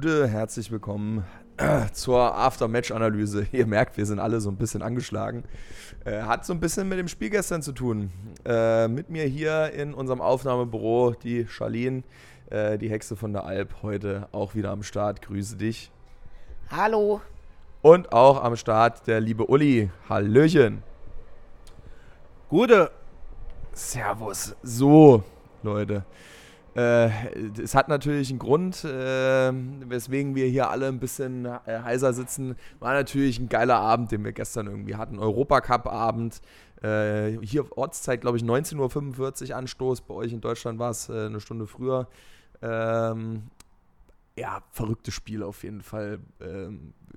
Gude, herzlich willkommen äh, zur After-Match-Analyse. Ihr merkt, wir sind alle so ein bisschen angeschlagen. Äh, hat so ein bisschen mit dem Spiel gestern zu tun. Äh, mit mir hier in unserem Aufnahmebüro die Charlene, äh, die Hexe von der Alp, heute auch wieder am Start. Grüße dich. Hallo. Und auch am Start der liebe Uli. Hallöchen. Gute. Servus. So, Leute. Äh, es hat natürlich einen Grund, äh, weswegen wir hier alle ein bisschen äh, heiser sitzen. War natürlich ein geiler Abend, den wir gestern irgendwie hatten. Europacup-Abend. Hier Ortszeit, glaube ich, 19.45 Uhr Anstoß. Bei euch in Deutschland war es eine Stunde früher. Ähm, ja, verrücktes Spiel auf jeden Fall.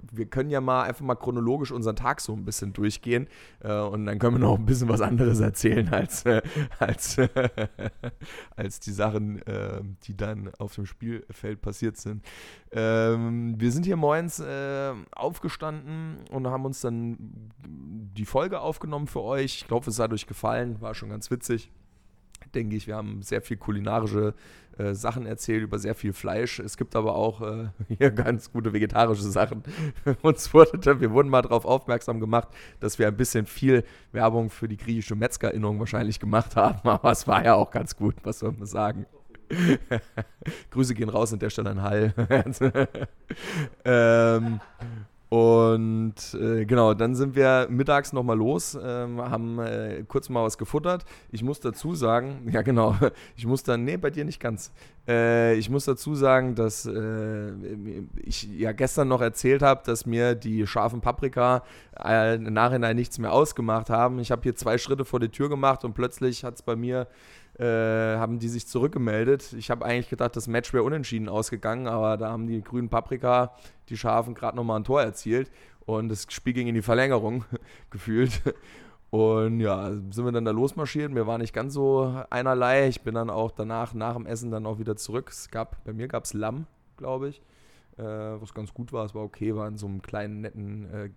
Ähm, wir können ja mal einfach mal chronologisch unseren Tag so ein bisschen durchgehen äh, und dann können wir noch ein bisschen was anderes erzählen als, äh, als, äh, als die Sachen, ähm, die dann auf dem Spielfeld passiert sind. Ähm, wir sind hier morgens äh, aufgestanden und haben uns dann die Folge aufgenommen für euch. Ich glaube, es hat euch gefallen, war schon ganz witzig denke ich. Wir haben sehr viel kulinarische äh, Sachen erzählt, über sehr viel Fleisch. Es gibt aber auch äh, hier ganz gute vegetarische Sachen. Uns wurde, wir wurden mal darauf aufmerksam gemacht, dass wir ein bisschen viel Werbung für die griechische Metzgerinnung wahrscheinlich gemacht haben. Aber es war ja auch ganz gut, was soll man sagen. Grüße gehen raus an der Stelle an Hall. ähm, und äh, genau, dann sind wir mittags nochmal los, ähm, haben äh, kurz mal was gefuttert. Ich muss dazu sagen, ja genau, ich muss dann, nee, bei dir nicht ganz. Äh, ich muss dazu sagen, dass äh, ich ja gestern noch erzählt habe, dass mir die scharfen Paprika äh, im Nachhinein nichts mehr ausgemacht haben. Ich habe hier zwei Schritte vor die Tür gemacht und plötzlich hat es bei mir äh, haben die sich zurückgemeldet. Ich habe eigentlich gedacht, das Match wäre unentschieden ausgegangen, aber da haben die grünen Paprika, die Schafen, gerade nochmal ein Tor erzielt und das Spiel ging in die Verlängerung gefühlt. Und ja, sind wir dann da losmarschiert. Mir war nicht ganz so einerlei. Ich bin dann auch danach, nach dem Essen, dann auch wieder zurück. Es gab, bei mir gab es Lamm, glaube ich, äh, was ganz gut war. Es war okay, war in so einem kleinen, netten äh,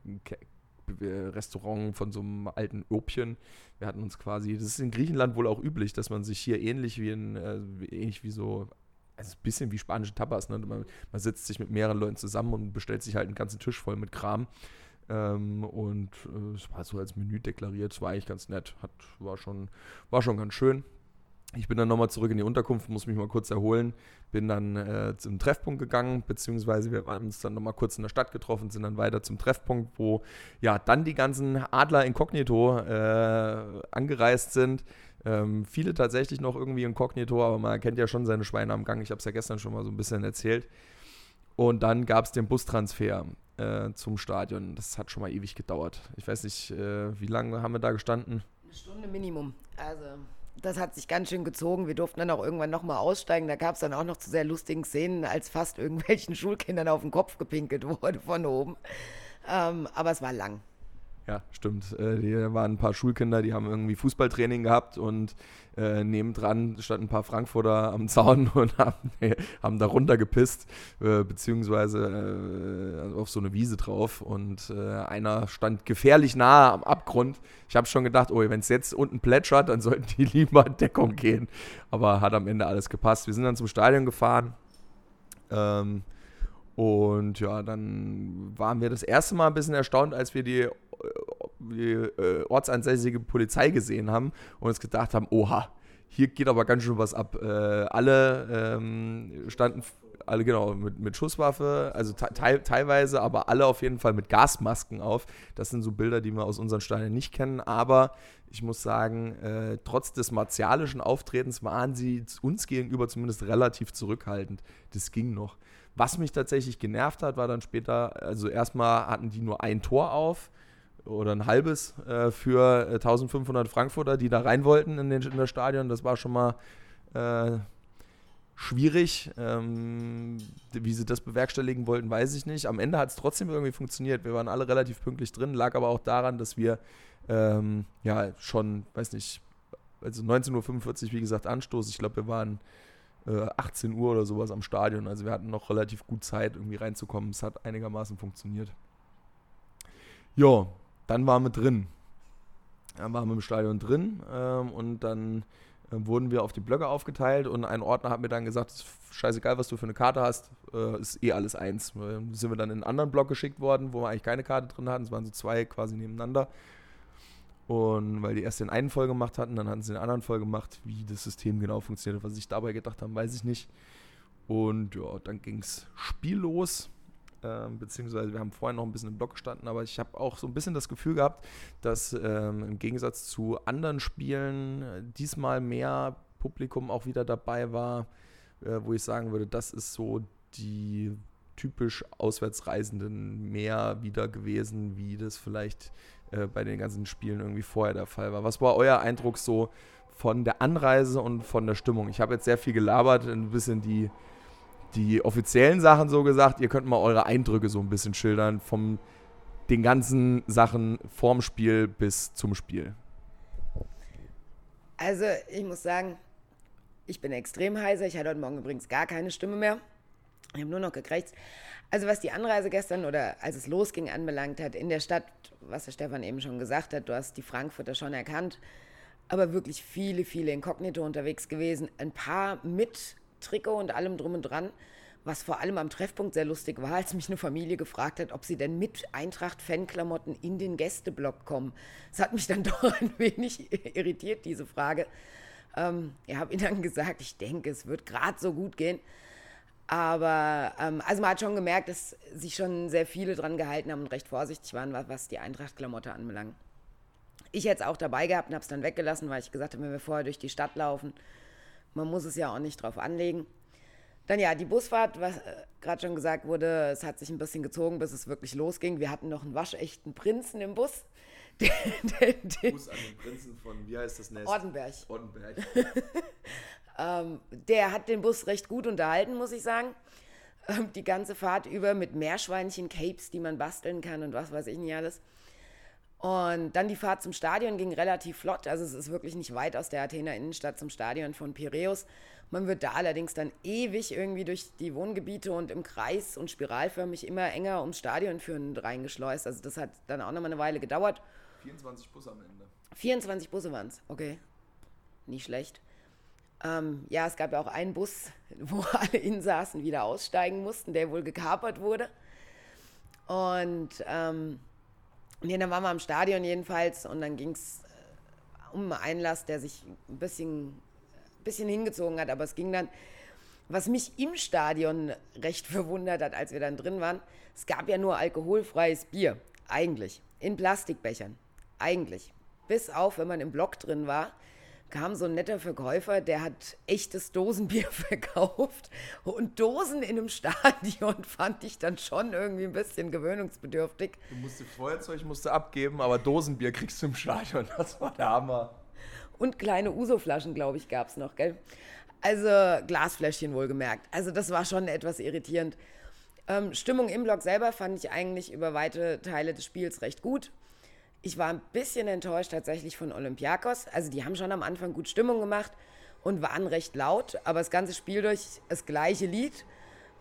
Restaurant von so einem alten Opchen. Wir hatten uns quasi, das ist in Griechenland wohl auch üblich, dass man sich hier ähnlich wie in, äh, ähnlich wie so, also ein bisschen wie spanische Tapas, ne? man, man setzt sich mit mehreren Leuten zusammen und bestellt sich halt einen ganzen Tisch voll mit Kram. Ähm, und äh, es war so als Menü deklariert, es war eigentlich ganz nett, hat, war, schon, war schon ganz schön. Ich bin dann nochmal zurück in die Unterkunft, muss mich mal kurz erholen, bin dann äh, zum Treffpunkt gegangen, beziehungsweise wir haben uns dann nochmal kurz in der Stadt getroffen, sind dann weiter zum Treffpunkt, wo ja dann die ganzen Adler inkognito äh, angereist sind. Ähm, viele tatsächlich noch irgendwie inkognito, aber man kennt ja schon seine Schweine am Gang. Ich habe es ja gestern schon mal so ein bisschen erzählt. Und dann gab es den Bustransfer äh, zum Stadion. Das hat schon mal ewig gedauert. Ich weiß nicht, äh, wie lange haben wir da gestanden? Eine Stunde Minimum. Also das hat sich ganz schön gezogen. Wir durften dann auch irgendwann nochmal aussteigen. Da gab es dann auch noch zu sehr lustigen Szenen, als fast irgendwelchen Schulkindern auf den Kopf gepinkelt wurde von oben. Ähm, aber es war lang. Ja, stimmt. Äh, hier waren ein paar Schulkinder, die haben irgendwie Fußballtraining gehabt und äh, nebendran standen ein paar Frankfurter am Zaun und haben, haben da runtergepisst, äh, beziehungsweise äh, auf so eine Wiese drauf. Und äh, einer stand gefährlich nahe am Abgrund. Ich habe schon gedacht, oh, wenn es jetzt unten plätschert, dann sollten die lieber in Deckung gehen. Aber hat am Ende alles gepasst. Wir sind dann zum Stadion gefahren. Ähm, und ja, dann waren wir das erste Mal ein bisschen erstaunt, als wir die die äh, ortsansässige Polizei gesehen haben und uns gedacht haben, oha, hier geht aber ganz schön was ab. Äh, alle ähm, standen, alle genau, mit, mit Schusswaffe, also te teilweise, aber alle auf jeden Fall mit Gasmasken auf. Das sind so Bilder, die wir aus unseren Steinen nicht kennen, aber ich muss sagen, äh, trotz des martialischen Auftretens waren sie uns gegenüber zumindest relativ zurückhaltend. Das ging noch. Was mich tatsächlich genervt hat, war dann später, also erstmal hatten die nur ein Tor auf oder ein halbes äh, für 1500 äh, Frankfurter, die da rein wollten in, den, in das Stadion. Das war schon mal äh, schwierig. Ähm, wie sie das bewerkstelligen wollten, weiß ich nicht. Am Ende hat es trotzdem irgendwie funktioniert. Wir waren alle relativ pünktlich drin, lag aber auch daran, dass wir ähm, ja schon, weiß nicht, also 19.45 Uhr, wie gesagt, Anstoß. Ich glaube, wir waren 18 äh, Uhr oder sowas am Stadion. Also wir hatten noch relativ gut Zeit, irgendwie reinzukommen. Es hat einigermaßen funktioniert. Ja, dann waren wir drin. Dann waren wir im Stadion drin ähm, und dann äh, wurden wir auf die Blöcke aufgeteilt und ein Ordner hat mir dann gesagt, scheißegal, was du für eine Karte hast, äh, ist eh alles eins. Äh, sind wir dann in einen anderen Block geschickt worden, wo wir eigentlich keine Karte drin hatten. Es waren so zwei quasi nebeneinander. Und weil die erst den einen voll gemacht hatten, dann hatten sie den anderen voll gemacht. Wie das System genau funktioniert, was sich dabei gedacht haben, weiß ich nicht. Und ja, dann ging es spiellos. Ähm, beziehungsweise wir haben vorher noch ein bisschen im Block gestanden, aber ich habe auch so ein bisschen das Gefühl gehabt, dass ähm, im Gegensatz zu anderen Spielen diesmal mehr Publikum auch wieder dabei war, äh, wo ich sagen würde, das ist so die typisch Auswärtsreisenden mehr wieder gewesen, wie das vielleicht äh, bei den ganzen Spielen irgendwie vorher der Fall war. Was war euer Eindruck so von der Anreise und von der Stimmung? Ich habe jetzt sehr viel gelabert, ein bisschen die die offiziellen Sachen so gesagt. Ihr könnt mal eure Eindrücke so ein bisschen schildern von den ganzen Sachen vorm Spiel bis zum Spiel. Also, ich muss sagen, ich bin extrem heiser. Ich hatte heute Morgen übrigens gar keine Stimme mehr. Ich habe nur noch gekriegt. Also, was die Anreise gestern oder als es losging anbelangt hat, in der Stadt, was der Stefan eben schon gesagt hat, du hast die Frankfurter schon erkannt, aber wirklich viele, viele Inkognito unterwegs gewesen. Ein paar mit Trikot und allem drum und dran. Was vor allem am Treffpunkt sehr lustig war, als mich eine Familie gefragt hat, ob sie denn mit Eintracht-Fanklamotten in den Gästeblock kommen. Das hat mich dann doch ein wenig irritiert, diese Frage. Ähm, ich habe ihnen dann gesagt, ich denke, es wird gerade so gut gehen. Aber ähm, also man hat schon gemerkt, dass sich schon sehr viele dran gehalten haben und recht vorsichtig waren, was die Eintracht-Klamotte anbelangt. Ich hätte es auch dabei gehabt und habe es dann weggelassen, weil ich gesagt habe, wenn wir vorher durch die Stadt laufen, man muss es ja auch nicht drauf anlegen. Dann ja, die Busfahrt, was äh, gerade schon gesagt wurde, es hat sich ein bisschen gezogen, bis es wirklich losging. Wir hatten noch einen waschechten Prinzen im Bus. Den, den, den Gruß an den Prinzen von, wie heißt das Nest? Ortenberg. Ortenberg. ähm, der hat den Bus recht gut unterhalten, muss ich sagen. Ähm, die ganze Fahrt über mit Meerschweinchen, Capes, die man basteln kann und was weiß ich nicht alles. Und dann die Fahrt zum Stadion ging relativ flott. Also es ist wirklich nicht weit aus der Athener Innenstadt zum Stadion von Piräus. Man wird da allerdings dann ewig irgendwie durch die Wohngebiete und im Kreis und spiralförmig immer enger ums Stadion führen reingeschleust. Also das hat dann auch nochmal eine Weile gedauert. 24 Busse am Ende. 24 Busse waren es, okay. Nicht schlecht. Ähm, ja, es gab ja auch einen Bus, wo alle Insassen wieder aussteigen mussten, der wohl gekapert wurde. Und ähm, Nee, dann waren wir am Stadion jedenfalls und dann ging es äh, um einen Einlass, der sich ein bisschen, bisschen hingezogen hat, aber es ging dann. Was mich im Stadion recht verwundert hat, als wir dann drin waren, es gab ja nur alkoholfreies Bier, eigentlich, in Plastikbechern, eigentlich. Bis auf, wenn man im Block drin war, kam so ein netter Verkäufer, der hat echtes Dosenbier verkauft. Und Dosen in einem Stadion fand ich dann schon irgendwie ein bisschen gewöhnungsbedürftig. Du musst Feuerzeug musst abgeben, aber Dosenbier kriegst du im Stadion. Das war der Hammer. Und kleine Uso-Flaschen, glaube ich, gab es noch, gell? Also Glasfläschchen wohlgemerkt. Also das war schon etwas irritierend. Ähm, Stimmung im Block selber fand ich eigentlich über weite Teile des Spiels recht gut. Ich war ein bisschen enttäuscht tatsächlich von Olympiakos. Also die haben schon am Anfang gut Stimmung gemacht und waren recht laut, aber das ganze Spiel durch das gleiche Lied.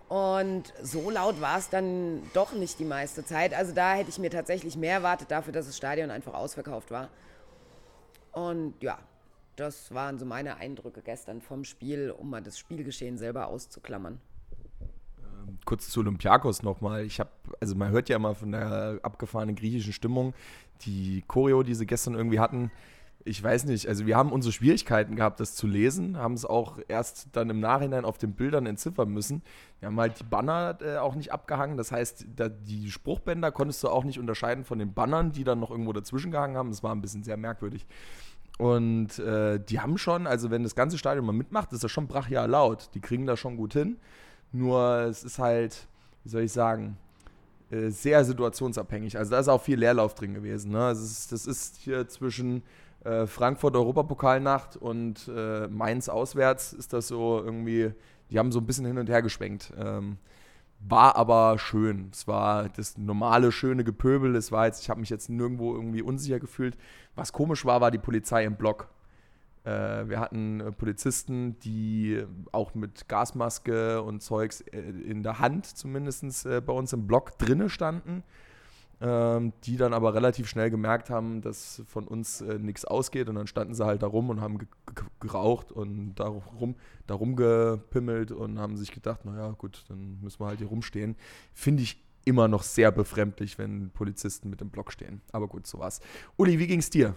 Und so laut war es dann doch nicht die meiste Zeit. Also da hätte ich mir tatsächlich mehr erwartet dafür, dass das Stadion einfach ausverkauft war. Und ja, das waren so meine Eindrücke gestern vom Spiel, um mal das Spielgeschehen selber auszuklammern kurz zu Olympiakos nochmal. Ich habe, also man hört ja immer von der abgefahrenen griechischen Stimmung, die Choreo, die sie gestern irgendwie hatten. Ich weiß nicht, also wir haben unsere Schwierigkeiten gehabt, das zu lesen, haben es auch erst dann im Nachhinein auf den Bildern entziffern müssen. Wir haben halt die Banner äh, auch nicht abgehangen, das heißt, da, die Spruchbänder konntest du auch nicht unterscheiden von den Bannern, die dann noch irgendwo dazwischen gehangen haben. Das war ein bisschen sehr merkwürdig. Und äh, die haben schon, also wenn das ganze Stadion mal mitmacht, ist das schon brachial laut. Die kriegen das schon gut hin. Nur es ist halt, wie soll ich sagen, äh, sehr situationsabhängig. Also da ist auch viel Leerlauf drin gewesen. Ne? Das, ist, das ist hier zwischen äh, Frankfurt Europapokalnacht und äh, Mainz auswärts ist das so irgendwie, die haben so ein bisschen hin und her geschwenkt. Ähm, war aber schön. Es war das normale, schöne Gepöbel. Es war jetzt, ich habe mich jetzt nirgendwo irgendwie unsicher gefühlt. Was komisch war, war die Polizei im Block. Äh, wir hatten äh, Polizisten, die auch mit Gasmaske und Zeugs äh, in der Hand zumindest bei uns im Block drinne standen. ähm, die dann aber relativ schnell gemerkt haben, dass von uns nichts ausgeht und dann standen sie halt da rum und haben geraucht und darum, darum gepimmelt und haben sich gedacht, naja gut, dann müssen wir halt hier rumstehen. Finde ich immer noch sehr befremdlich, wenn Polizisten mit dem Block stehen. Aber gut, so war's. Uli, wie ging's dir?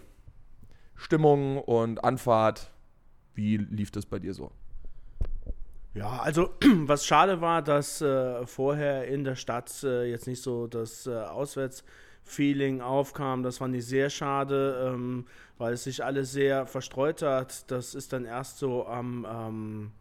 Stimmung und Anfahrt, wie lief das bei dir so? Ja, also was schade war, dass äh, vorher in der Stadt äh, jetzt nicht so das äh, Auswärtsfeeling aufkam. Das fand ich sehr schade, ähm, weil es sich alles sehr verstreut hat. Das ist dann erst so am ähm,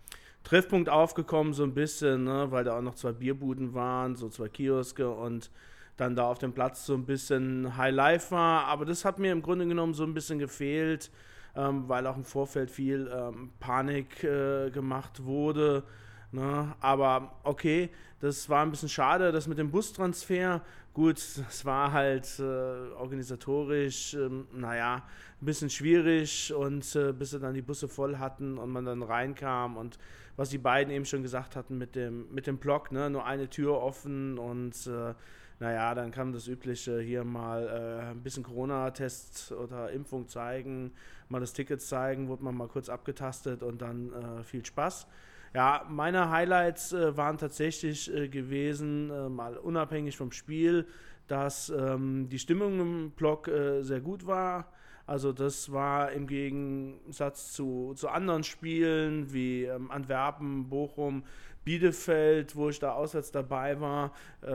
Treffpunkt aufgekommen, so ein bisschen, ne, weil da auch noch zwei Bierbuden waren, so zwei Kioske und dann da auf dem Platz so ein bisschen High Life war. Aber das hat mir im Grunde genommen so ein bisschen gefehlt ähm, weil auch im Vorfeld viel ähm, Panik äh, gemacht wurde. Ne? Aber okay, das war ein bisschen schade, das mit dem Bustransfer. Gut, es war halt äh, organisatorisch, ähm, naja, ein bisschen schwierig und äh, bis sie dann die Busse voll hatten und man dann reinkam und was die beiden eben schon gesagt hatten mit dem, mit dem Block, ne? nur eine Tür offen und äh, naja, dann kam das Übliche hier mal äh, ein bisschen Corona-Test oder Impfung zeigen, mal das Ticket zeigen, wurde man mal kurz abgetastet und dann äh, viel Spaß. Ja, meine Highlights äh, waren tatsächlich äh, gewesen, äh, mal unabhängig vom Spiel, dass ähm, die Stimmung im Block äh, sehr gut war. Also das war im Gegensatz zu, zu anderen Spielen wie ähm, Antwerpen, Bochum, Bielefeld, wo ich da auswärts dabei war, äh,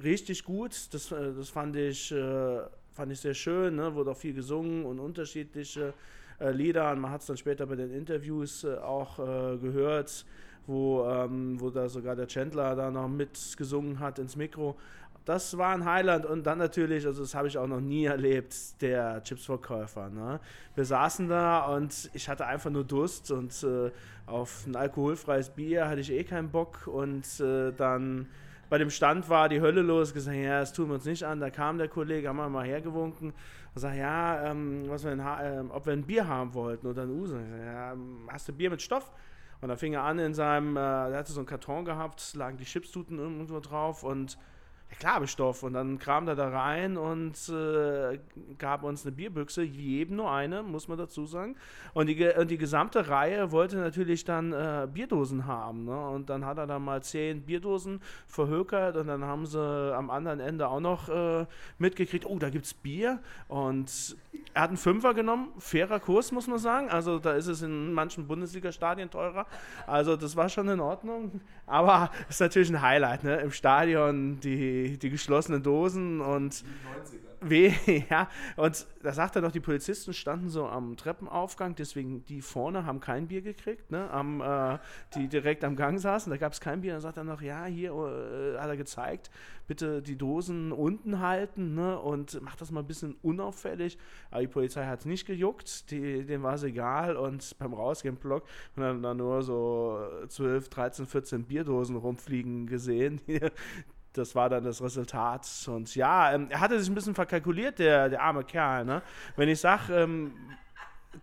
richtig gut. Das, äh, das fand, ich, äh, fand ich sehr schön. Ne? Wurde auch viel gesungen und unterschiedliche äh, Lieder. Und man hat es dann später bei den Interviews äh, auch äh, gehört, wo, ähm, wo da sogar der Chandler da noch mitgesungen hat ins Mikro das war ein Highlight und dann natürlich, also das habe ich auch noch nie erlebt, der Chipsverkäufer. Ne? Wir saßen da und ich hatte einfach nur Durst und äh, auf ein alkoholfreies Bier hatte ich eh keinen Bock und äh, dann bei dem Stand war die Hölle los, gesagt, ja, das tun wir uns nicht an. Da kam der Kollege, haben wir mal hergewunken und sagt, ja, ähm, was wir äh, ob wir ein Bier haben wollten oder ein Uso. Ja, hast du Bier mit Stoff? Und da fing er an in seinem, äh, er hatte so einen Karton gehabt, lagen die Chipstuten irgendwo drauf und ja klar habe ich Stoff. Und dann kam er da rein und äh, gab uns eine Bierbüchse, jedem nur eine, muss man dazu sagen. Und die, und die gesamte Reihe wollte natürlich dann äh, Bierdosen haben. Ne? Und dann hat er dann mal zehn Bierdosen verhökert und dann haben sie am anderen Ende auch noch äh, mitgekriegt, oh, da gibt es Bier. Und er hat einen Fünfer genommen, fairer Kurs, muss man sagen. Also da ist es in manchen Bundesliga-Stadien teurer. Also das war schon in Ordnung. Aber es ist natürlich ein Highlight, ne? Im Stadion die, die geschlossenen Dosen und weh, ja. Und da sagt er doch, die Polizisten standen so am Treppenaufgang, deswegen die vorne haben kein Bier gekriegt, ne? Am, äh, die direkt am Gang saßen, da gab es kein Bier. Dann sagt er noch, ja, hier äh, hat er gezeigt, bitte die Dosen unten halten, ne? Und macht das mal ein bisschen unauffällig. Aber die Polizei hat es nicht gejuckt, die, denen war es egal und beim Rausgehen Block und dann, dann nur so 12, 13, 14 Bierdosen rumfliegen gesehen, das war dann das Resultat. Und ja, ähm, er hatte sich ein bisschen verkalkuliert, der, der arme Kerl. Ne? Wenn ich sage, ähm,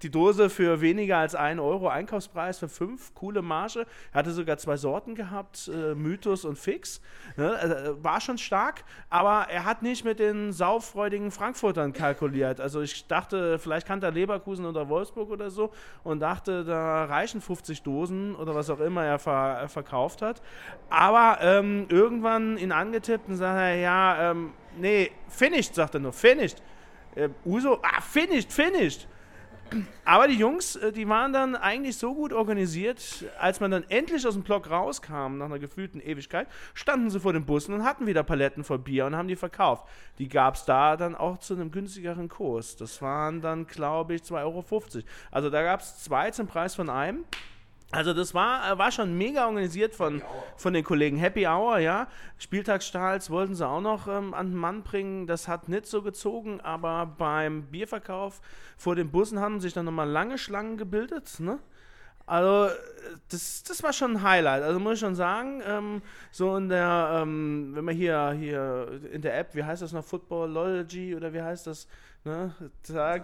die Dose für weniger als 1 Euro Einkaufspreis für 5, coole Marge. Er hatte sogar zwei Sorten gehabt, äh, Mythos und Fix. Ne? Also, war schon stark, aber er hat nicht mit den saufreudigen Frankfurtern kalkuliert. Also ich dachte, vielleicht kannte er Leverkusen oder Wolfsburg oder so und dachte, da reichen 50 Dosen oder was auch immer er, ver er verkauft hat. Aber ähm, irgendwann ihn angetippt und sagt er, ja, ähm, nee, finished, sagt er nur, finished. Äh, Uso, ah, finished, finished. Aber die Jungs, äh, die waren dann eigentlich so gut organisiert, als man dann endlich aus dem Block rauskam, nach einer gefühlten Ewigkeit, standen sie vor den Bussen und hatten wieder Paletten voll Bier und haben die verkauft. Die gab es da dann auch zu einem günstigeren Kurs. Das waren dann, glaube ich, 2,50 Euro. Also da gab es zwei zum Preis von einem. Also das war, äh, war schon mega organisiert von, von den Kollegen. Happy Hour, ja. Spieltagsstahls wollten sie auch noch ähm, an den Mann bringen. Das hat nicht so gezogen, aber beim Bierverkauf vor den Bussen haben sich dann nochmal lange Schlangen gebildet. Ne? Also, das, das war schon ein Highlight. Also muss ich schon sagen, ähm, so in der, ähm, wenn man hier, hier in der App, wie heißt das noch, Footballology oder wie heißt das? Ne? Da,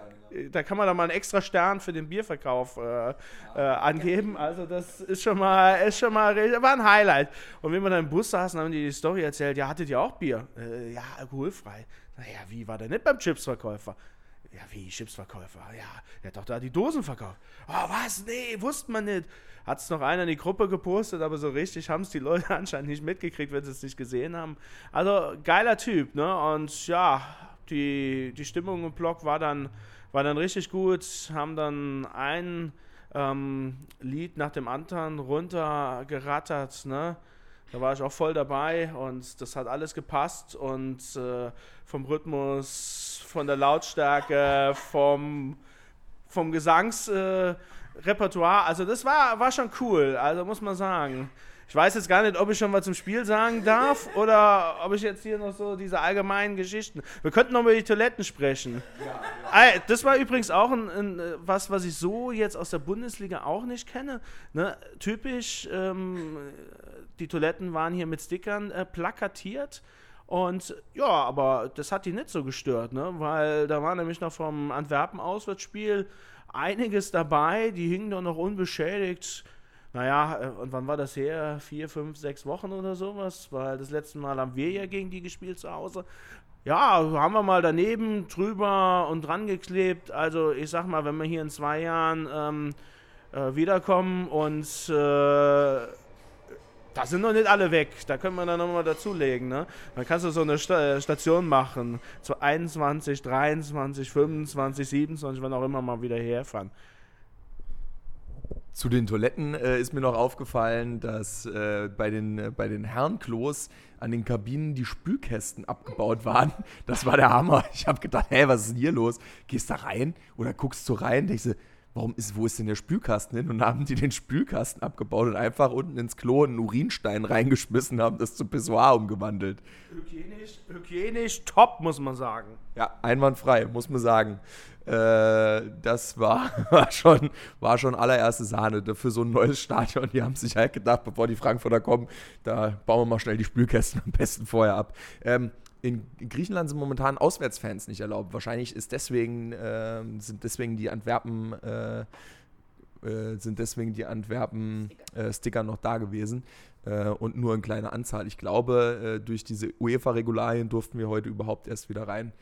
da kann man dann mal einen extra Stern für den Bierverkauf äh, äh, angeben. Also das ist schon mal, ist schon mal, war ein Highlight. Und wenn wir dann im Bus saßen, haben die die Story erzählt, ja, hattet ihr auch Bier? Äh, ja, alkoholfrei. Naja, wie war der nicht beim Chipsverkäufer? Ja, wie Chipsverkäufer? Ja, der hat doch da die Dosen verkauft. Oh, was? Nee, wusste man nicht. Hat es noch einer in die Gruppe gepostet, aber so richtig haben es die Leute anscheinend nicht mitgekriegt, wenn sie es nicht gesehen haben. Also, geiler Typ, ne? Und ja, die, die Stimmung im Blog war dann, war dann richtig gut. Haben dann ein ähm, Lied nach dem anderen runtergerattert, ne? Da war ich auch voll dabei und das hat alles gepasst und äh, vom Rhythmus, von der Lautstärke, vom, vom Gesangsrepertoire. Äh, also das war, war schon cool, also muss man sagen. Ich weiß jetzt gar nicht, ob ich schon was zum Spiel sagen darf oder ob ich jetzt hier noch so diese allgemeinen Geschichten. Wir könnten noch über die Toiletten sprechen. Ja, ja. Das war übrigens auch ein, ein, was, was ich so jetzt aus der Bundesliga auch nicht kenne. Ne? Typisch, ähm, die Toiletten waren hier mit Stickern äh, plakatiert. Und ja, aber das hat die nicht so gestört, ne? weil da war nämlich noch vom Antwerpen-Auswärtsspiel einiges dabei, die hingen doch noch unbeschädigt. Naja, äh, und wann war das her? Vier, fünf, sechs Wochen oder sowas? Weil das letzte Mal haben wir ja gegen die gespielt zu Hause. Ja, haben wir mal daneben, drüber und dran geklebt. Also ich sag mal, wenn wir hier in zwei Jahren ähm, äh, wiederkommen und äh, da sind noch nicht alle weg. Da können wir dann nochmal dazulegen. Ne? Dann kannst du so eine Sta äh, Station machen. Zu 21, 23, 25, 27, wann auch immer mal wieder herfahren. Zu den Toiletten äh, ist mir noch aufgefallen, dass äh, bei den, äh, den Herrenklos an den Kabinen die Spülkästen abgebaut waren. Das war der Hammer. Ich habe gedacht, hä, was ist denn hier los? Gehst da rein oder guckst du rein? Denkst du, warum ist, wo ist denn der Spülkasten hin? Und dann haben die den Spülkasten abgebaut und einfach unten ins Klo einen Urinstein reingeschmissen, haben das zu Pissoir umgewandelt. Hygienisch, hygienisch top, muss man sagen. Ja, einwandfrei, muss man sagen. Äh, das war, war, schon, war schon allererste Sahne für so ein neues Stadion. Die haben sich halt gedacht, bevor die Frankfurter kommen, da bauen wir mal schnell die Spülkästen am besten vorher ab. Ähm, in Griechenland sind momentan Auswärtsfans nicht erlaubt. Wahrscheinlich ist deswegen, äh, sind deswegen die Antwerpen äh, äh, sind deswegen die Antwerpen-Sticker äh, noch da gewesen äh, und nur in kleiner Anzahl. Ich glaube, äh, durch diese UEFA-Regularien durften wir heute überhaupt erst wieder rein.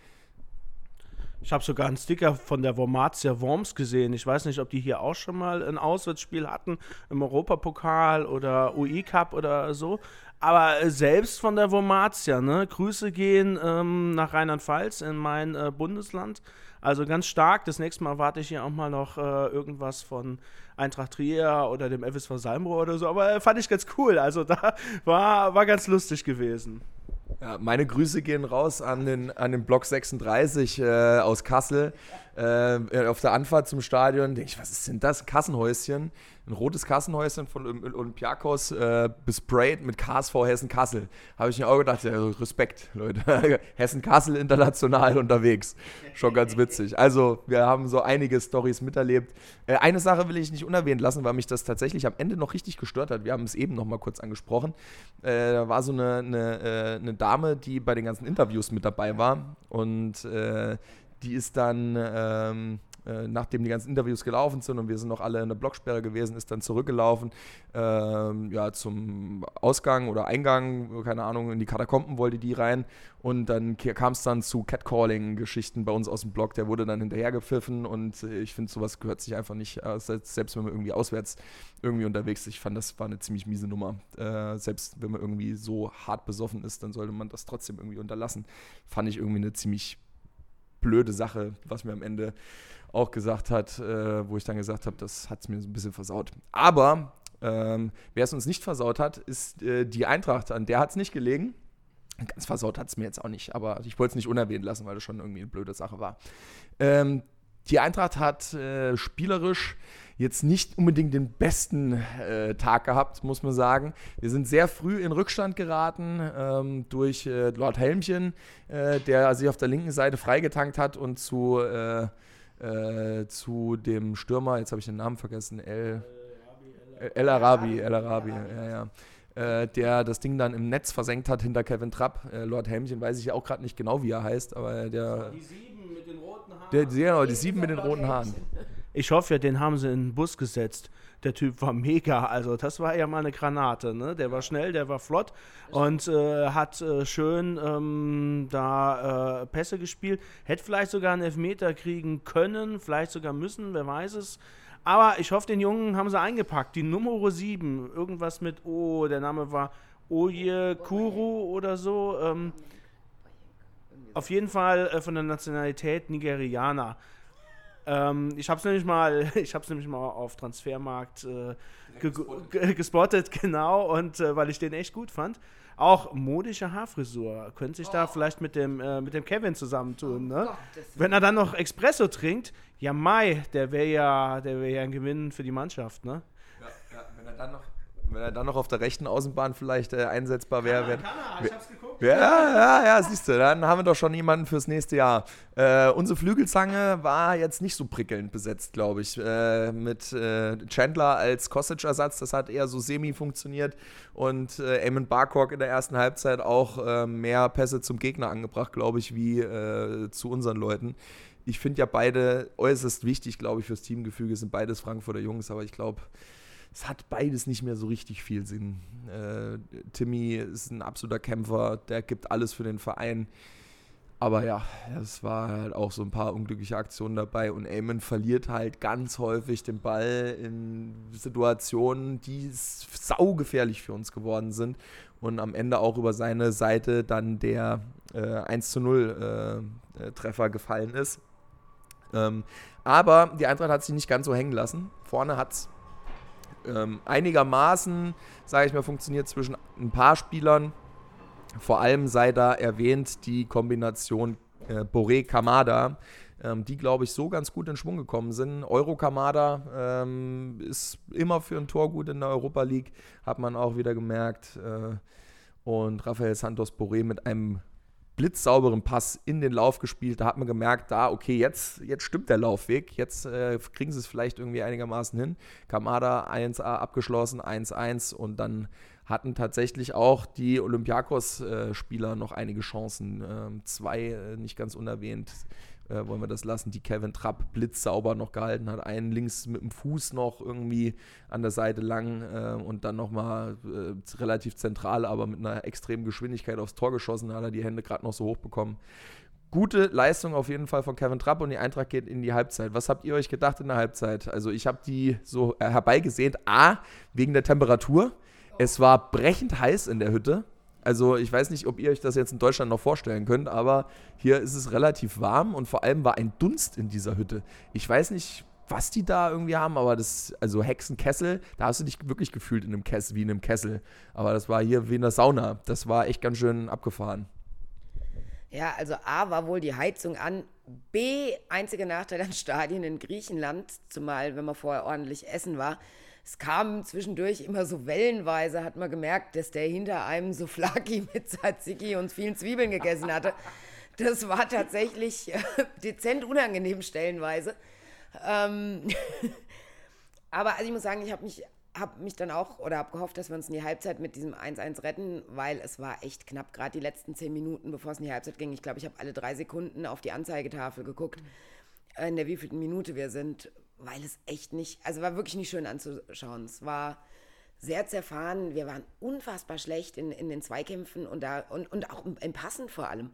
Ich habe sogar einen Sticker von der Wormatia Worms gesehen. Ich weiß nicht, ob die hier auch schon mal ein Auswärtsspiel hatten im Europapokal oder UI Cup oder so. Aber äh, selbst von der Wormatia, ne? Grüße gehen ähm, nach Rheinland-Pfalz in mein äh, Bundesland. Also ganz stark. Das nächste Mal warte ich hier auch mal noch äh, irgendwas von Eintracht Trier oder dem FSV Salmrohr oder so. Aber äh, fand ich ganz cool. Also da war, war ganz lustig gewesen. Ja, meine Grüße gehen raus an den, an den Block 36 äh, aus Kassel. Äh, auf der Anfahrt zum Stadion denke ich, was ist denn das? Kassenhäuschen ein rotes Kassenhäuschen von Olympiakos äh, besprayt mit KSV Hessen-Kassel. Habe ich mir auch gedacht, ja, Respekt, Leute. Hessen-Kassel international unterwegs. Schon ganz witzig. Also, wir haben so einige Stories miterlebt. Äh, eine Sache will ich nicht unerwähnt lassen, weil mich das tatsächlich am Ende noch richtig gestört hat. Wir haben es eben noch mal kurz angesprochen. Äh, da war so eine, eine, äh, eine, Dame, die bei den ganzen Interviews mit dabei war. Und äh, die ist dann. Ähm, äh, nachdem die ganzen Interviews gelaufen sind und wir sind noch alle in der Blocksperre gewesen, ist dann zurückgelaufen ähm, ja, zum Ausgang oder Eingang, keine Ahnung, in die Katakomben wollte die rein und dann kam es dann zu Catcalling-Geschichten bei uns aus dem Blog, der wurde dann hinterhergepfiffen und ich finde, sowas gehört sich einfach nicht, äh, selbst wenn man irgendwie auswärts irgendwie unterwegs ist. Ich fand, das war eine ziemlich miese Nummer. Äh, selbst wenn man irgendwie so hart besoffen ist, dann sollte man das trotzdem irgendwie unterlassen. Fand ich irgendwie eine ziemlich blöde Sache, was mir am Ende auch gesagt hat, äh, wo ich dann gesagt habe, das hat es mir so ein bisschen versaut. Aber ähm, wer es uns nicht versaut hat, ist äh, die Eintracht. An der hat es nicht gelegen. Ganz versaut hat es mir jetzt auch nicht, aber ich wollte es nicht unerwähnt lassen, weil das schon irgendwie eine blöde Sache war. Ähm, die Eintracht hat äh, spielerisch jetzt nicht unbedingt den besten äh, Tag gehabt, muss man sagen. Wir sind sehr früh in Rückstand geraten ähm, durch äh, Lord Helmchen, äh, der sich auf der linken Seite freigetankt hat und zu äh, äh, zu dem Stürmer, jetzt habe ich den Namen vergessen, El. El Arabi, El Arabi, ja, ja. Äh, der das Ding dann im Netz versenkt hat hinter Kevin Trapp. Lord Helmchen weiß ich auch gerade nicht genau, wie er heißt, aber der. Die Der, genau, die sieben mit den roten Haaren. Ich hoffe ja, den haben sie in den Bus gesetzt. Der Typ war mega, also das war ja mal eine Granate. Ne? Der war schnell, der war flott und äh, hat äh, schön ähm, da äh, Pässe gespielt. Hätte vielleicht sogar einen Elfmeter kriegen können, vielleicht sogar müssen, wer weiß es. Aber ich hoffe, den Jungen haben sie eingepackt. Die Nummer 7, irgendwas mit O, oh, der Name war Oye Kuru oder so. Ähm, auf jeden Fall äh, von der Nationalität Nigerianer. Ähm, ich habe es nämlich mal, ich habe nämlich mal auf Transfermarkt äh, gespottet. gespottet, genau, und äh, weil ich den echt gut fand. Auch modische Haarfrisur. Könnte sich oh. da vielleicht mit dem, äh, mit dem Kevin zusammentun, oh ne? Gott, Wenn er dann noch Espresso trinkt, ja Mai, der wäre ja, der wäre ja ein Gewinn für die Mannschaft, ne? Ja, ja, wenn er dann noch wenn er dann noch auf der rechten Außenbahn vielleicht äh, einsetzbar wäre. Kann, kann er, ich hab's geguckt. Ja, ja, ja, siehst du, dann haben wir doch schon jemanden fürs nächste Jahr. Äh, unsere Flügelzange war jetzt nicht so prickelnd besetzt, glaube ich. Äh, mit äh, Chandler als Kostic-Ersatz, das hat eher so semi funktioniert. Und äh, Eamon Barcock in der ersten Halbzeit auch äh, mehr Pässe zum Gegner angebracht, glaube ich, wie äh, zu unseren Leuten ich finde ja beide äußerst wichtig, glaube ich, fürs Teamgefüge. Sind beides Frankfurter Jungs, aber ich glaube, es hat beides nicht mehr so richtig viel Sinn. Äh, Timmy ist ein absoluter Kämpfer, der gibt alles für den Verein. Aber ja, es war halt auch so ein paar unglückliche Aktionen dabei und Eamon verliert halt ganz häufig den Ball in Situationen, die saugefährlich für uns geworden sind und am Ende auch über seine Seite dann der äh, 1 zu 0 äh, äh, Treffer gefallen ist. Ähm, aber die Eintracht hat sich nicht ganz so hängen lassen. Vorne hat es ähm, einigermaßen, sage ich mal, funktioniert zwischen ein paar Spielern. Vor allem sei da erwähnt die Kombination äh, Boré-Kamada, ähm, die, glaube ich, so ganz gut in Schwung gekommen sind. Euro-Kamada ähm, ist immer für ein Tor gut in der Europa League, hat man auch wieder gemerkt. Äh, und Rafael Santos Boré mit einem blitzsauberen Pass in den Lauf gespielt. Da hat man gemerkt, da, okay, jetzt, jetzt stimmt der Laufweg. Jetzt äh, kriegen sie es vielleicht irgendwie einigermaßen hin. Kamada 1A abgeschlossen, 1-1 und dann hatten tatsächlich auch die Olympiakos-Spieler noch einige Chancen. Ähm, zwei äh, nicht ganz unerwähnt äh, wollen wir das lassen, die Kevin Trapp blitzsauber noch gehalten hat. Einen links mit dem Fuß noch irgendwie an der Seite lang äh, und dann nochmal äh, relativ zentral, aber mit einer extremen Geschwindigkeit aufs Tor geschossen, hat er die Hände gerade noch so hoch bekommen. Gute Leistung auf jeden Fall von Kevin Trapp und die Eintracht geht in die Halbzeit. Was habt ihr euch gedacht in der Halbzeit? Also ich habe die so äh, herbeigesehnt. A, wegen der Temperatur. Es war brechend heiß in der Hütte. Also ich weiß nicht, ob ihr euch das jetzt in Deutschland noch vorstellen könnt, aber hier ist es relativ warm und vor allem war ein Dunst in dieser Hütte. Ich weiß nicht, was die da irgendwie haben, aber das, also Hexenkessel, da hast du dich wirklich gefühlt in einem Kessel, wie in einem Kessel. Aber das war hier wie in der Sauna. Das war echt ganz schön abgefahren. Ja, also A war wohl die Heizung an. B, einziger Nachteil an Stadien in Griechenland, zumal wenn man vorher ordentlich essen war, es kam zwischendurch immer so wellenweise, hat man gemerkt, dass der hinter einem so Flaki mit Tzatziki und vielen Zwiebeln gegessen hatte. Das war tatsächlich äh, dezent unangenehm stellenweise. Ähm Aber also ich muss sagen, ich habe mich, hab mich dann auch oder habe gehofft, dass wir uns in die Halbzeit mit diesem 1-1 retten, weil es war echt knapp, gerade die letzten zehn Minuten, bevor es in die Halbzeit ging. Ich glaube, ich habe alle drei Sekunden auf die Anzeigetafel geguckt, in der wievielten Minute wir sind, weil es echt nicht, also war wirklich nicht schön anzuschauen. Es war sehr zerfahren. Wir waren unfassbar schlecht in, in den Zweikämpfen und, da, und, und auch im Passen vor allem.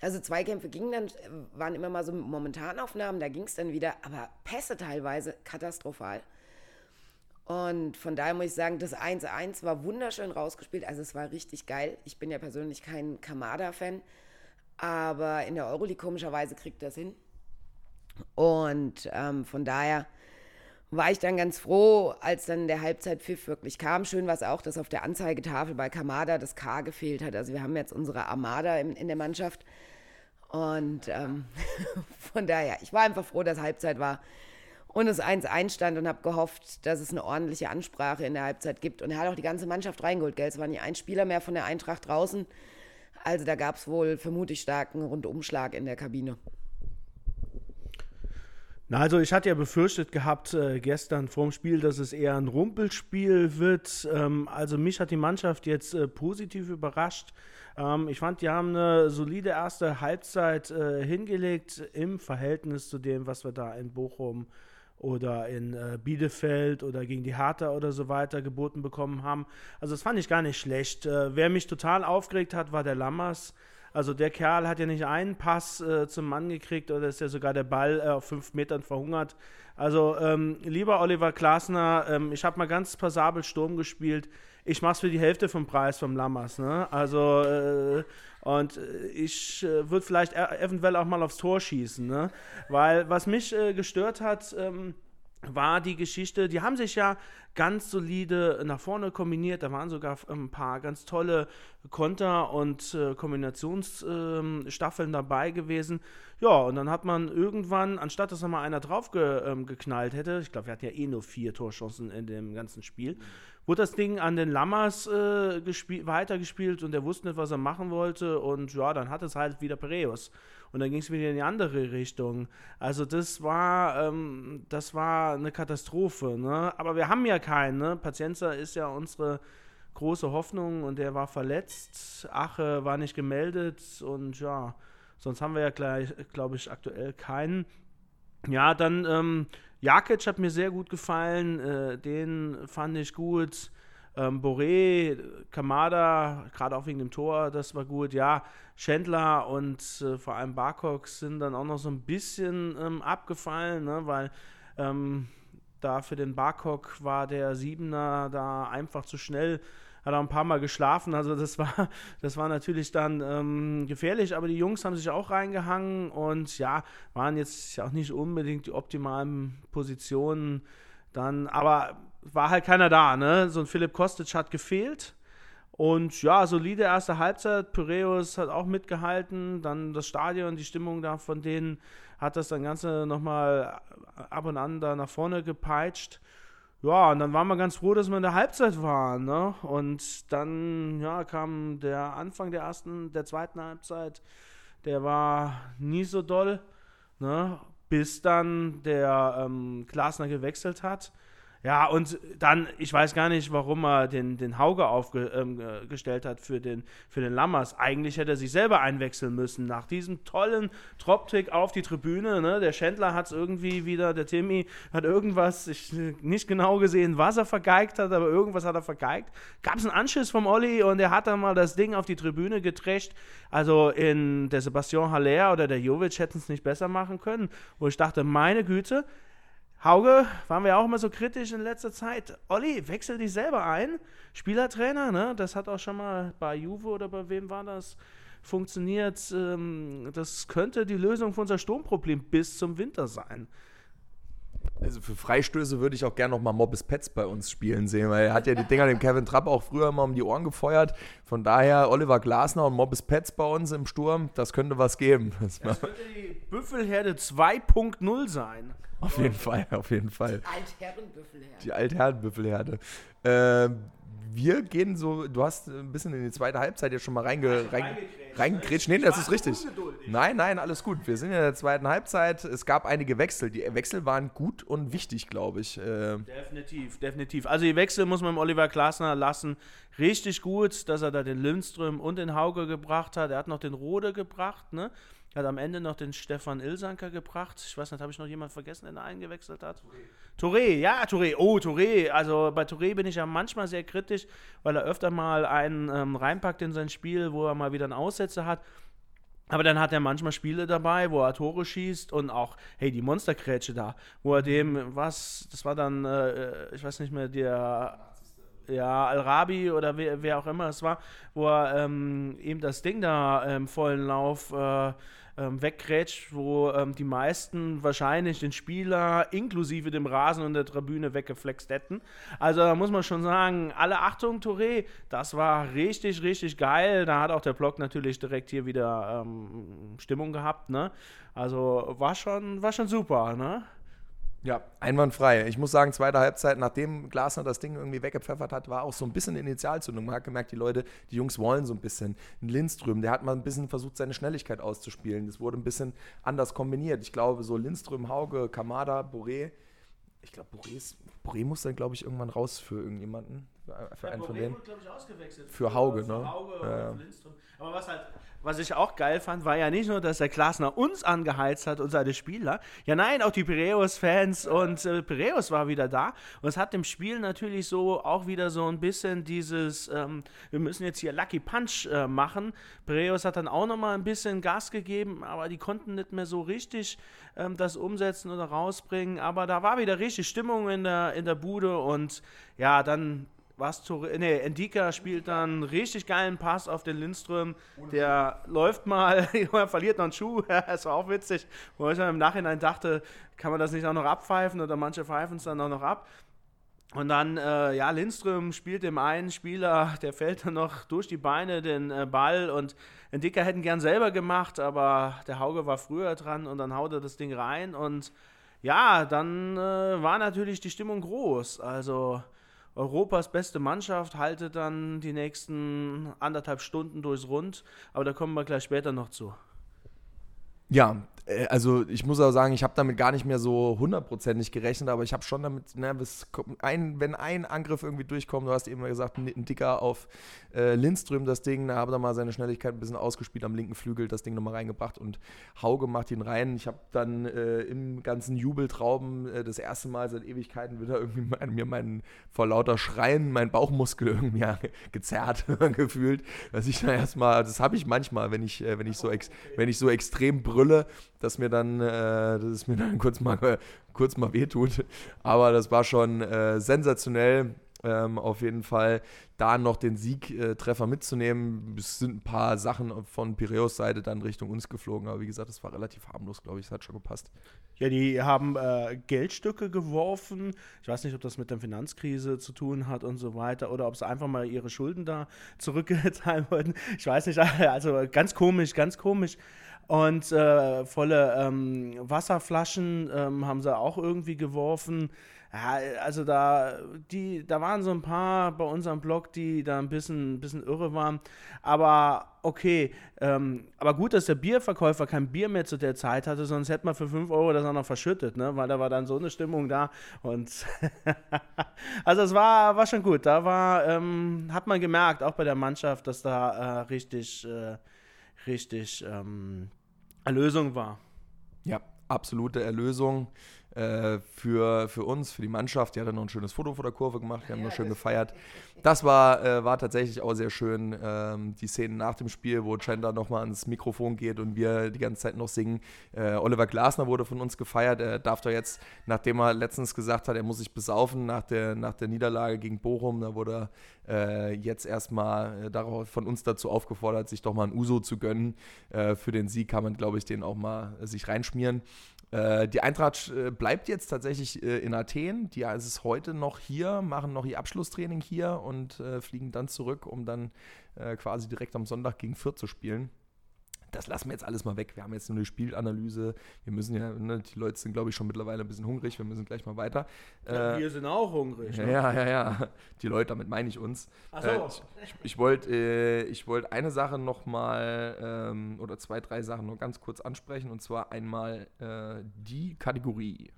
Also Zweikämpfe gingen dann, waren immer mal so Momentanaufnahmen, da ging es dann wieder, aber Pässe teilweise katastrophal. Und von daher muss ich sagen, das 1-1 war wunderschön rausgespielt. Also es war richtig geil. Ich bin ja persönlich kein Kamada-Fan, aber in der Euroleague komischerweise kriegt das hin. Und ähm, von daher war ich dann ganz froh, als dann der Halbzeitpfiff wirklich kam. Schön war es auch, dass auf der Anzeigetafel bei Kamada das K gefehlt hat. Also wir haben jetzt unsere Armada in, in der Mannschaft. Und ähm, von daher, ich war einfach froh, dass Halbzeit war und es 1 einstand und habe gehofft, dass es eine ordentliche Ansprache in der Halbzeit gibt. Und er hat auch die ganze Mannschaft reingeholt, gell? Es war nicht ein Spieler mehr von der Eintracht draußen. Also da gab es wohl vermutlich starken Rundumschlag in der Kabine. Na, also ich hatte ja befürchtet gehabt äh, gestern vorm Spiel, dass es eher ein Rumpelspiel wird. Ähm, also mich hat die Mannschaft jetzt äh, positiv überrascht. Ähm, ich fand, die haben eine solide erste Halbzeit äh, hingelegt im Verhältnis zu dem, was wir da in Bochum oder in äh, Bielefeld oder gegen die Hertha oder so weiter geboten bekommen haben. Also das fand ich gar nicht schlecht. Äh, wer mich total aufgeregt hat, war der Lammers. Also der Kerl hat ja nicht einen Pass äh, zum Mann gekriegt oder ist ja sogar der Ball äh, auf fünf Metern verhungert. Also ähm, lieber Oliver Glasner, ähm, ich habe mal ganz passabel Sturm gespielt. Ich mache es für die Hälfte vom Preis vom Lammers. Ne? Also äh, und äh, ich äh, würde vielleicht e eventuell auch mal aufs Tor schießen. Ne? Weil was mich äh, gestört hat, ähm, war die Geschichte, die haben sich ja ganz solide nach vorne kombiniert. Da waren sogar ein paar ganz tolle Konter- und äh, Kombinationsstaffeln ähm, dabei gewesen. Ja, und dann hat man irgendwann, anstatt dass da mal einer drauf ge, ähm, hätte, ich glaube, wir hatten ja eh nur vier Torchancen in dem ganzen Spiel, mhm. Wurde das Ding an den Lammers äh, weitergespielt und der wusste nicht, was er machen wollte. Und ja, dann hat es halt wieder Pereus und dann ging es wieder in die andere Richtung. Also das war, ähm, das war eine Katastrophe. Ne? Aber wir haben ja keinen. Ne? Pazienza ist ja unsere große Hoffnung und der war verletzt. Ache war nicht gemeldet und ja, sonst haben wir ja gleich, glaube ich, aktuell keinen. Ja, dann ähm, Jakic hat mir sehr gut gefallen, äh, den fand ich gut. Ähm, Boré, Kamada, gerade auch wegen dem Tor, das war gut. Ja, Schändler und äh, vor allem Barcock sind dann auch noch so ein bisschen ähm, abgefallen, ne, weil ähm, da für den Barcock war der Siebener da einfach zu schnell hat auch ein paar Mal geschlafen, also das war, das war natürlich dann ähm, gefährlich, aber die Jungs haben sich auch reingehangen und ja, waren jetzt auch nicht unbedingt die optimalen Positionen dann, aber war halt keiner da, ne? So ein Philipp Kostic hat gefehlt. Und ja, solide erste Halbzeit. Pyreus hat auch mitgehalten. Dann das Stadion, die Stimmung da von denen hat das dann Ganze nochmal ab und an da nach vorne gepeitscht. Ja, und dann waren wir ganz froh, dass wir in der Halbzeit waren. Ne? Und dann ja, kam der Anfang der ersten, der zweiten Halbzeit. Der war nie so doll, ne? bis dann der ähm, Glasner gewechselt hat. Ja, und dann, ich weiß gar nicht, warum er den, den Hauge aufgestellt ähm, hat für den, für den Lammers. Eigentlich hätte er sich selber einwechseln müssen. Nach diesem tollen Drop-Trick auf die Tribüne. Ne? Der Schändler hat es irgendwie wieder, der Timmy hat irgendwas, ich nicht genau gesehen, was er vergeigt hat, aber irgendwas hat er vergeigt. Gab es einen Anschiss vom Olli und er hat dann mal das Ding auf die Tribüne getrescht. Also in der Sebastian Haller oder der Jovic hätten es nicht besser machen können. Wo ich dachte, meine Güte, Hauge, waren wir auch immer so kritisch in letzter Zeit. Olli, wechsel dich selber ein. Spielertrainer, ne? Das hat auch schon mal bei Juve oder bei wem war das? Funktioniert. Ähm, das könnte die Lösung für unser Sturmproblem bis zum Winter sein. Also für Freistöße würde ich auch gerne nochmal Mobbes Pets bei uns spielen sehen, weil er hat ja die Dinger dem Kevin Trapp auch früher immer um die Ohren gefeuert. Von daher Oliver Glasner und Mobbes Pets bei uns im Sturm, das könnte was geben. Das, das könnte die Büffelherde 2.0 sein. Auf jeden Fall, auf jeden Fall. Die Altherrenbüffelherde. Die Altherrenbüffelherde. Äh, wir gehen so, du hast ein bisschen in die zweite Halbzeit jetzt schon mal reinge, rein, reingegrätscht. Nee, das ist richtig. Nein, nein, alles gut. Wir sind in der zweiten Halbzeit. Es gab einige Wechsel. Die Wechsel waren gut und wichtig, glaube ich. Äh, definitiv, definitiv. Also die Wechsel muss man Oliver Glasner lassen. Richtig gut, dass er da den Lindström und den Hauge gebracht hat. Er hat noch den Rode gebracht, ne? Er hat am Ende noch den Stefan Ilsanker gebracht. Ich weiß nicht, habe ich noch jemanden vergessen, der da eingewechselt hat? Touré, ja, Touré. Oh, Touré. Also bei Touré bin ich ja manchmal sehr kritisch, weil er öfter mal einen ähm, reinpackt in sein Spiel, wo er mal wieder einen Aussetzer hat. Aber dann hat er manchmal Spiele dabei, wo er Tore schießt und auch, hey, die Monsterkrätsche da, wo er dem, was, das war dann, äh, äh ich weiß nicht mehr, der ja, Al-Rabi oder wer, wer, auch immer es war, wo er ähm, eben das Ding da im vollen Lauf äh, ähm, weggrätscht, wo ähm, die meisten wahrscheinlich den Spieler inklusive dem Rasen und der Tribüne weggeflext hätten. Also da muss man schon sagen, alle Achtung, Touré, das war richtig, richtig geil. Da hat auch der Block natürlich direkt hier wieder ähm, Stimmung gehabt, ne? Also war schon, war schon super, ne? Ja, einwandfrei. Ich muss sagen, zweite Halbzeit, nachdem Glasner das Ding irgendwie weggepfeffert hat, war auch so ein bisschen Initialzündung. Man hat gemerkt, die Leute, die Jungs wollen so ein bisschen. Lindström, der hat mal ein bisschen versucht, seine Schnelligkeit auszuspielen. Das wurde ein bisschen anders kombiniert. Ich glaube, so Lindström, Hauge, Kamada, Boré. Ich glaube, Boré muss dann, glaube ich, irgendwann raus für irgendjemanden. Für, für einen von denen. Wurde, ich. Für Hauge, für ne? Hauge Ja. Aber was halt was ich auch geil fand, war ja nicht nur, dass der Glasner uns angeheizt hat und seine Spieler. Ja, nein, auch die Piräus-Fans und äh, Piräus war wieder da. Und es hat dem Spiel natürlich so auch wieder so ein bisschen dieses, ähm, wir müssen jetzt hier Lucky Punch äh, machen. Piräus hat dann auch nochmal ein bisschen Gas gegeben, aber die konnten nicht mehr so richtig ähm, das umsetzen oder rausbringen. Aber da war wieder richtig Stimmung in der, in der Bude und ja, dann was Torre, nee, Endika spielt dann einen richtig geilen Pass auf den Lindström. Der läuft mal, er verliert noch einen Schuh. das war auch witzig, wo ich dann im Nachhinein dachte, kann man das nicht auch noch abpfeifen oder manche pfeifen es dann auch noch ab. Und dann, äh, ja, Lindström spielt dem einen Spieler, der fällt dann noch durch die Beine den äh, Ball und Endika hätten gern selber gemacht, aber der Hauge war früher dran und dann haut er das Ding rein und ja, dann äh, war natürlich die Stimmung groß. Also Europas beste Mannschaft haltet dann die nächsten anderthalb Stunden durchs Rund, aber da kommen wir gleich später noch zu. Ja, also ich muss auch sagen, ich habe damit gar nicht mehr so hundertprozentig gerechnet, aber ich habe schon damit, ne, ein, wenn ein Angriff irgendwie durchkommt, du hast eben gesagt, ein, Dicker auf äh, Lindström das Ding, da habe er mal seine Schnelligkeit ein bisschen ausgespielt am linken Flügel, das Ding nochmal reingebracht und Hauge macht ihn rein. Ich habe dann äh, im ganzen Jubeltrauben äh, das erste Mal seit Ewigkeiten wieder irgendwie mein, mir meinen, vor lauter Schreien, mein Bauchmuskel irgendwie gezerrt gefühlt, dass ich da erstmal, das habe ich manchmal, wenn ich, äh, wenn ich so, ex, wenn ich so extrem brülle, dass mir dann, äh, dass es mir dann kurz mal, äh, kurz mal wehtut. Aber das war schon äh, sensationell. Ähm, auf jeden Fall da noch den Siegtreffer mitzunehmen. Es sind ein paar Sachen von Piräus Seite dann Richtung uns geflogen, aber wie gesagt, es war relativ harmlos, glaube ich, es hat schon gepasst. Ja, die haben äh, Geldstücke geworfen. Ich weiß nicht, ob das mit der Finanzkrise zu tun hat und so weiter oder ob sie einfach mal ihre Schulden da zurückzahlen wollten. Ich weiß nicht, also ganz komisch, ganz komisch. Und äh, volle ähm, Wasserflaschen ähm, haben sie auch irgendwie geworfen. Ja, also da, die, da waren so ein paar bei unserem Blog, die da ein bisschen, bisschen irre waren. Aber okay, ähm, aber gut, dass der Bierverkäufer kein Bier mehr zu der Zeit hatte, sonst hätte man für 5 Euro das auch noch verschüttet, ne? Weil da war dann so eine Stimmung da. Und also es war, war schon gut. Da war, ähm, hat man gemerkt, auch bei der Mannschaft, dass da äh, richtig, äh, richtig ähm, Erlösung war. Ja, absolute Erlösung äh, für, für uns, für die Mannschaft. Die hat dann noch ein schönes Foto vor der Kurve gemacht, die haben noch schön gefeiert. Das war, äh, war tatsächlich auch sehr schön. Ähm, die Szenen nach dem Spiel, wo Chandler nochmal ans Mikrofon geht und wir die ganze Zeit noch singen. Äh, Oliver Glasner wurde von uns gefeiert. Er darf doch jetzt, nachdem er letztens gesagt hat, er muss sich besaufen nach der, nach der Niederlage gegen Bochum, da wurde er äh, jetzt erstmal äh, darauf von uns dazu aufgefordert, sich doch mal ein Uso zu gönnen. Äh, für den Sieg kann man, glaube ich, den auch mal sich reinschmieren. Äh, die Eintracht äh, bleibt jetzt tatsächlich äh, in Athen. Die ist es heute noch hier, machen noch ihr Abschlusstraining hier und äh, fliegen dann zurück, um dann quasi direkt am Sonntag gegen Fürth zu spielen. Das lassen wir jetzt alles mal weg. Wir haben jetzt nur eine Spielanalyse. Wir müssen ja, ne, die Leute sind, glaube ich, schon mittlerweile ein bisschen hungrig. Wir müssen gleich mal weiter. Ja, wir sind auch hungrig. Ja, ne? ja, ja, ja. Die Leute, damit meine ich uns. Ach so. Äh, ich ich, wollte äh, wollt eine Sache noch mal ähm, oder zwei, drei Sachen noch ganz kurz ansprechen und zwar einmal äh, die Kategorie.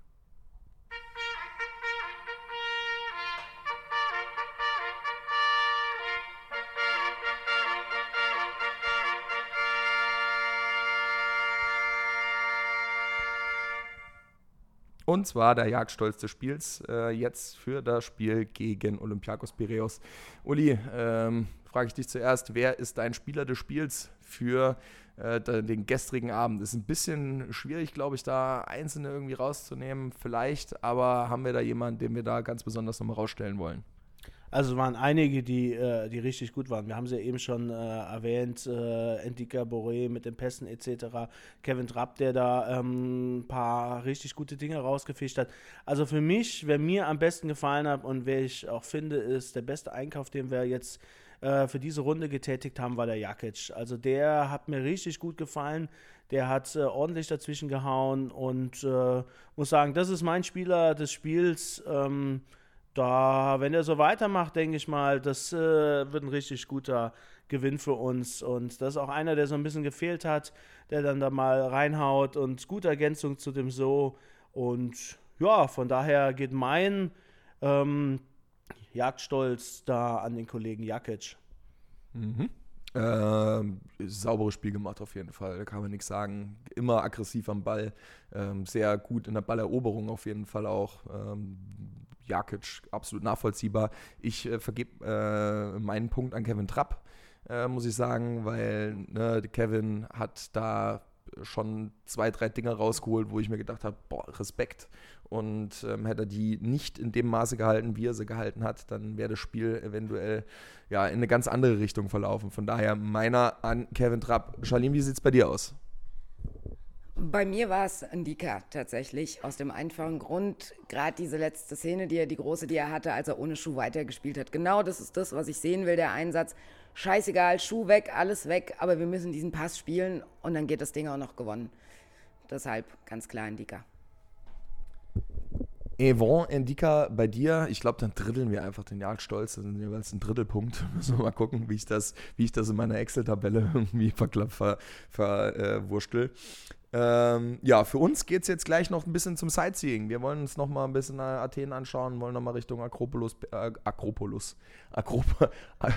Und zwar der Jagdstolz des Spiels, äh, jetzt für das Spiel gegen Olympiakos Piraeus. Uli, ähm, frage ich dich zuerst, wer ist dein Spieler des Spiels für äh, den gestrigen Abend? Ist ein bisschen schwierig, glaube ich, da Einzelne irgendwie rauszunehmen, vielleicht, aber haben wir da jemanden, den wir da ganz besonders nochmal rausstellen wollen? Also es waren einige, die, äh, die richtig gut waren. Wir haben sie eben schon äh, erwähnt, äh, Endika Boré mit den Pässen etc. Kevin Trapp, der da ähm, ein paar richtig gute Dinge rausgefischt hat. Also für mich, wer mir am besten gefallen hat und wer ich auch finde, ist der beste Einkauf, den wir jetzt äh, für diese Runde getätigt haben, war der Jakic. Also der hat mir richtig gut gefallen. Der hat äh, ordentlich dazwischen gehauen und äh, muss sagen, das ist mein Spieler des Spiels. Ähm, da, wenn er so weitermacht, denke ich mal, das äh, wird ein richtig guter Gewinn für uns. Und das ist auch einer, der so ein bisschen gefehlt hat, der dann da mal reinhaut und gute Ergänzung zu dem So. Und ja, von daher geht mein ähm, Jagdstolz da an den Kollegen Jakic. Mhm. Ähm, sauberes Spiel gemacht auf jeden Fall, da kann man nichts sagen. Immer aggressiv am Ball, ähm, sehr gut in der Balleroberung auf jeden Fall auch. Ähm, Jakic absolut nachvollziehbar. Ich äh, vergebe äh, meinen Punkt an Kevin Trapp, äh, muss ich sagen, weil ne, Kevin hat da schon zwei, drei Dinge rausgeholt, wo ich mir gedacht habe, boah, Respekt. Und ähm, hätte er die nicht in dem Maße gehalten, wie er sie gehalten hat, dann wäre das Spiel eventuell ja, in eine ganz andere Richtung verlaufen. Von daher meiner an Kevin Trapp. Charlene, wie sieht es bei dir aus? Bei mir war es Ndika tatsächlich, aus dem einfachen Grund, gerade diese letzte Szene, die er, die große, die er hatte, als er ohne Schuh weitergespielt hat. Genau das ist das, was ich sehen will, der Einsatz. Scheißegal, Schuh weg, alles weg, aber wir müssen diesen Pass spielen und dann geht das Ding auch noch gewonnen. Deshalb ganz klar Ndika. Yvonne Endika bei dir, ich glaube, dann dritteln wir einfach den Jagdstolz. Das sind jeweils ein Drittelpunkt. Müssen wir mal gucken, wie ich das, wie ich das in meiner Excel-Tabelle irgendwie verwurstel. Ver, äh, ähm, ja, für uns geht es jetzt gleich noch ein bisschen zum Sightseeing. Wir wollen uns noch mal ein bisschen Athen anschauen, wollen noch mal Richtung Akropolis, äh, Akropolis, Akrop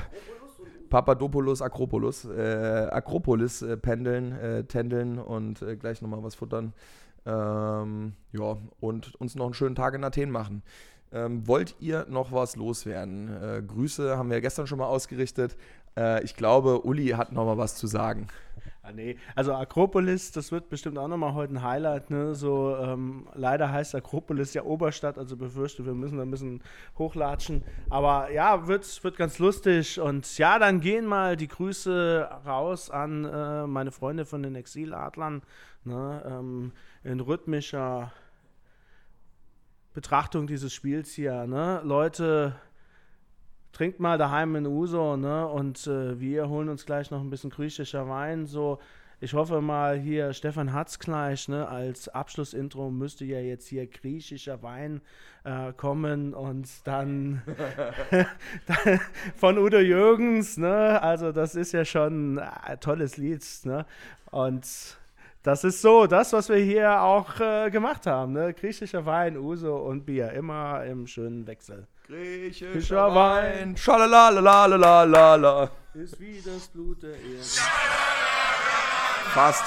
Papadopoulos, Akropolis, äh, Akropolis äh, pendeln, äh, tändeln und äh, gleich noch mal was futtern. Ähm, ja, und uns noch einen schönen Tag in Athen machen. Ähm, wollt ihr noch was loswerden? Äh, Grüße haben wir gestern schon mal ausgerichtet. Äh, ich glaube, Uli hat noch mal was zu sagen. Ah, nee. Also Akropolis, das wird bestimmt auch nochmal heute ein Highlight. Ne? So, ähm, leider heißt Akropolis ja Oberstadt, also befürchte, wir müssen da ein bisschen hochlatschen. Aber ja, wird, wird ganz lustig. Und ja, dann gehen mal die Grüße raus an äh, meine Freunde von den Exiladlern. Ne? Ähm, in rhythmischer Betrachtung dieses Spiels hier. Ne? Leute, trinkt mal daheim in Uso, ne? Und äh, wir holen uns gleich noch ein bisschen griechischer Wein. So, ich hoffe mal hier, Stefan hat's gleich, ne? Als Abschlussintro müsste ja jetzt hier griechischer Wein äh, kommen und dann, dann, von Udo Jürgens, ne? Also das ist ja schon ein tolles Lied, ne? Und das ist so, das, was wir hier auch äh, gemacht haben, ne? Griechischer Wein, Uso und Bier, immer im schönen Wechsel. Griechischer Wein, schalalalalala. Ist wie das Blut der Erde. Fast.